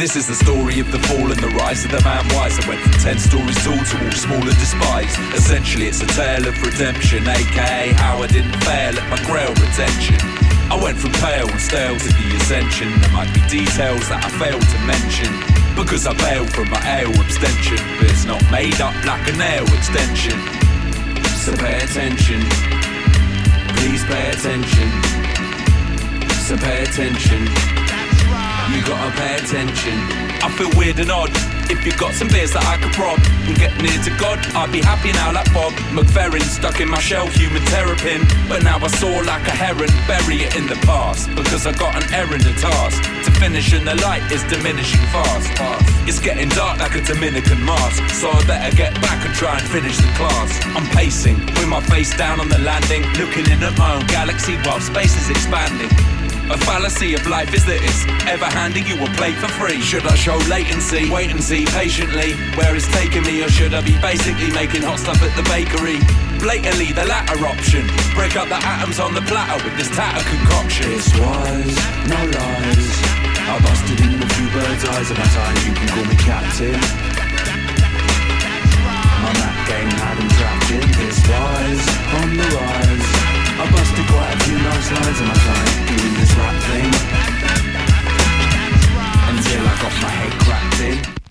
This is the story of the fall and the rise of the man wise. I went from 10 stories tall to all small and despised. Essentially, it's a tale of redemption, aka how I didn't fail at my grail retention. I went from pale and stale to the ascension. There might be details that I failed to mention. Because I bailed from my ale abstention. But it's not made up like a nail extension. So pay attention. Please pay attention. So pay attention. You gotta pay attention. I feel weird and odd. If you got some beers that I could rob and get near to God, I'd be happy now like Bob McFerrin stuck in my shell, human terrapin. But now I soar like a heron, bury it in the past because I got an errand to task. To finish and the light is diminishing fast. It's getting dark like a Dominican mask, so I better get back and try and finish the class. I'm pacing with my face down on the landing, looking in at my own galaxy while space is expanding. A fallacy of life is that it's ever handing you a plate for free. Should I show latency, wait and see patiently where it's taking me, or should I be basically making hot stuff at the bakery? Blatantly, the latter option. Break up the atoms on the platter with this tatter concoction. It's wise, no lies. I busted in a few birds' eyes at my time. You can call me captain. My map game had him trapped in. It's wise, on the rise. I busted quite a few nice lines in my time doing this rap thing. Until I got my head cracked in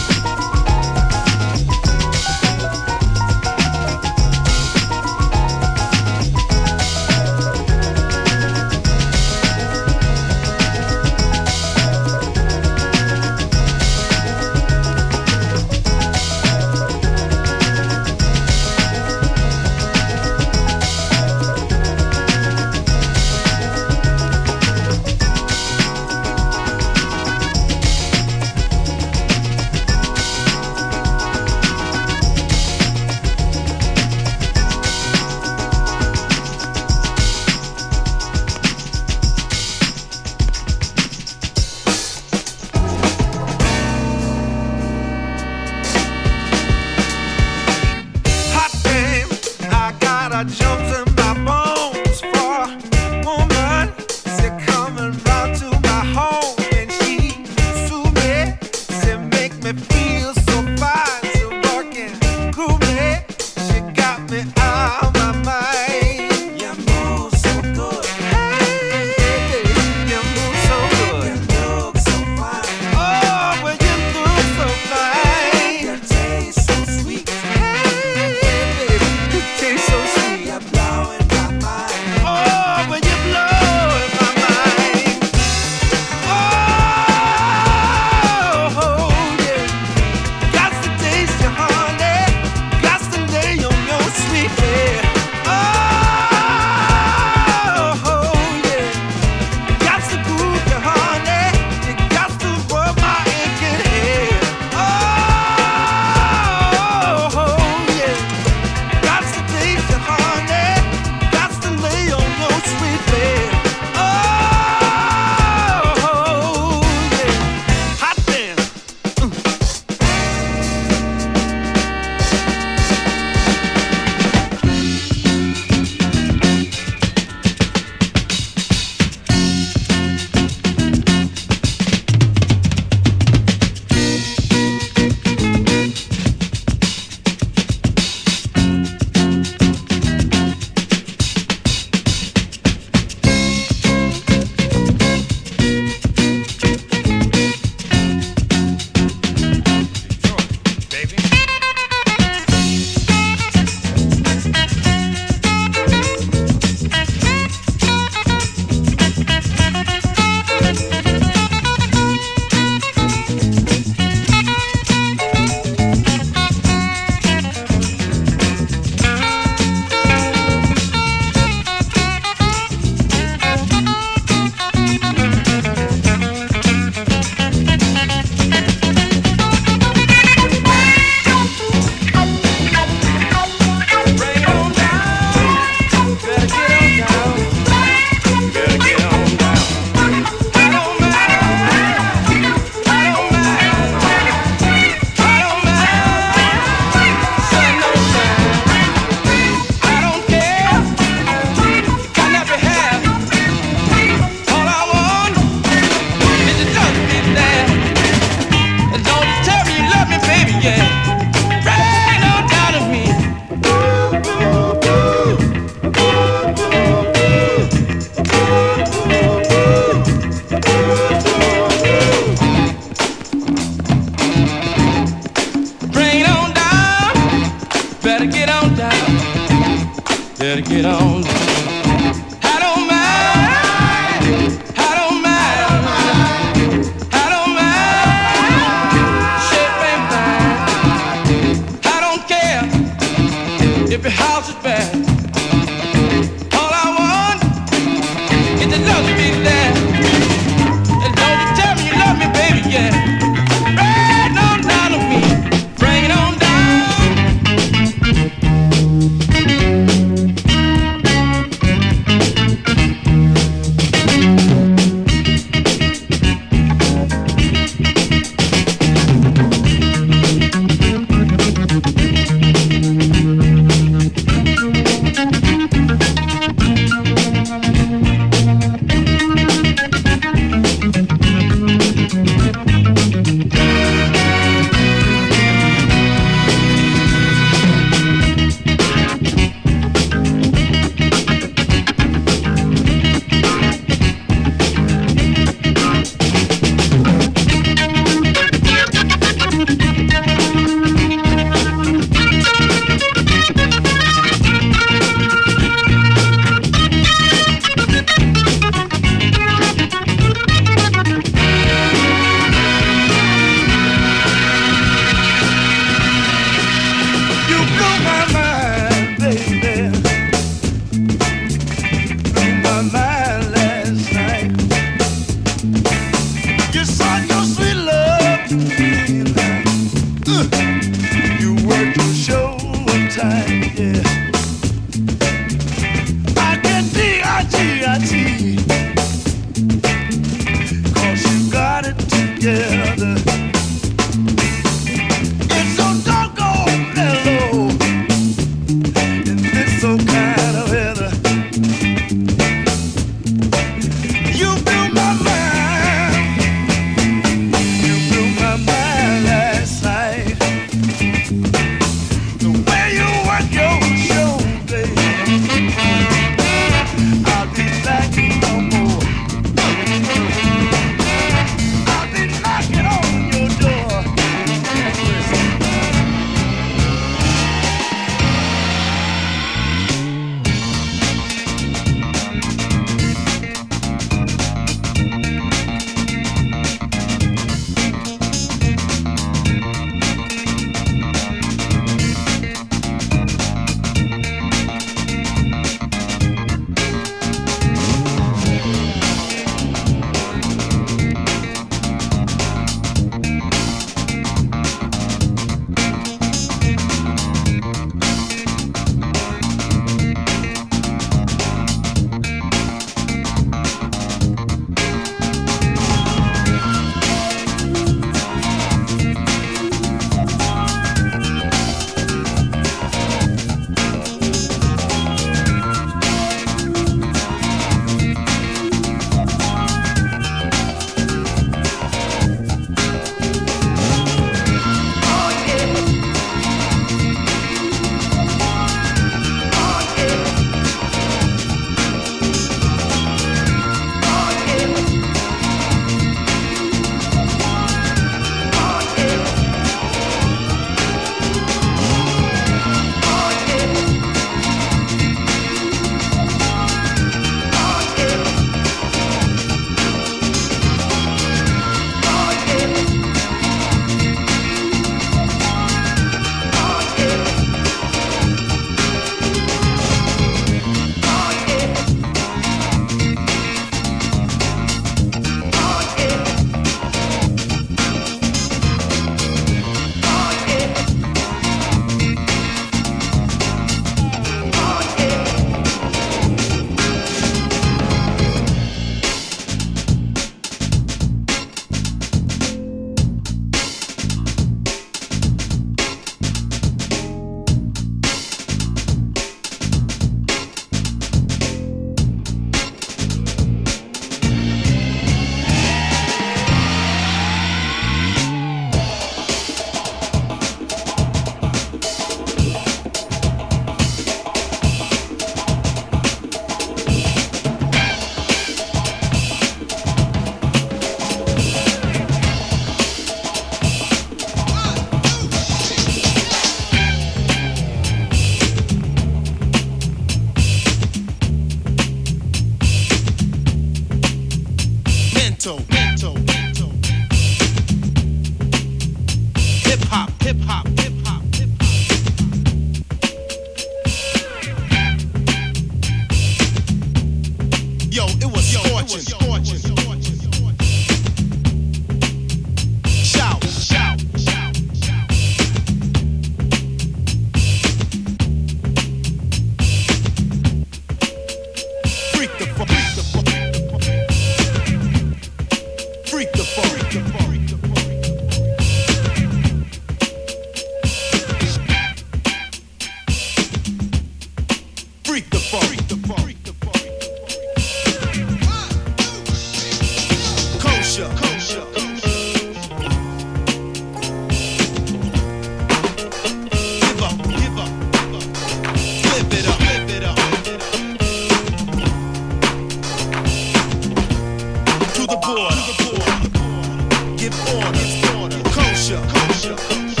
give. Kosher, kosher,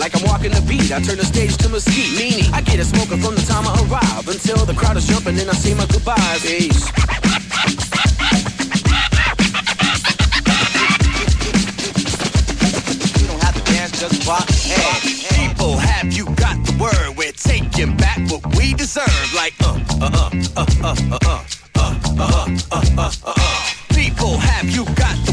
like I'm walking the beat. I turn the stage to mesquite, meaning I get a smoker from the time I arrive until the crowd is jumping, and I say my goodbyes. Peace. You don't have to dance, just pop. Hey, people, have you got the word? We're taking back what we deserve. Like, uh, uh, uh, uh, uh, uh, uh, uh, uh, uh, uh, uh, uh. People, have you got the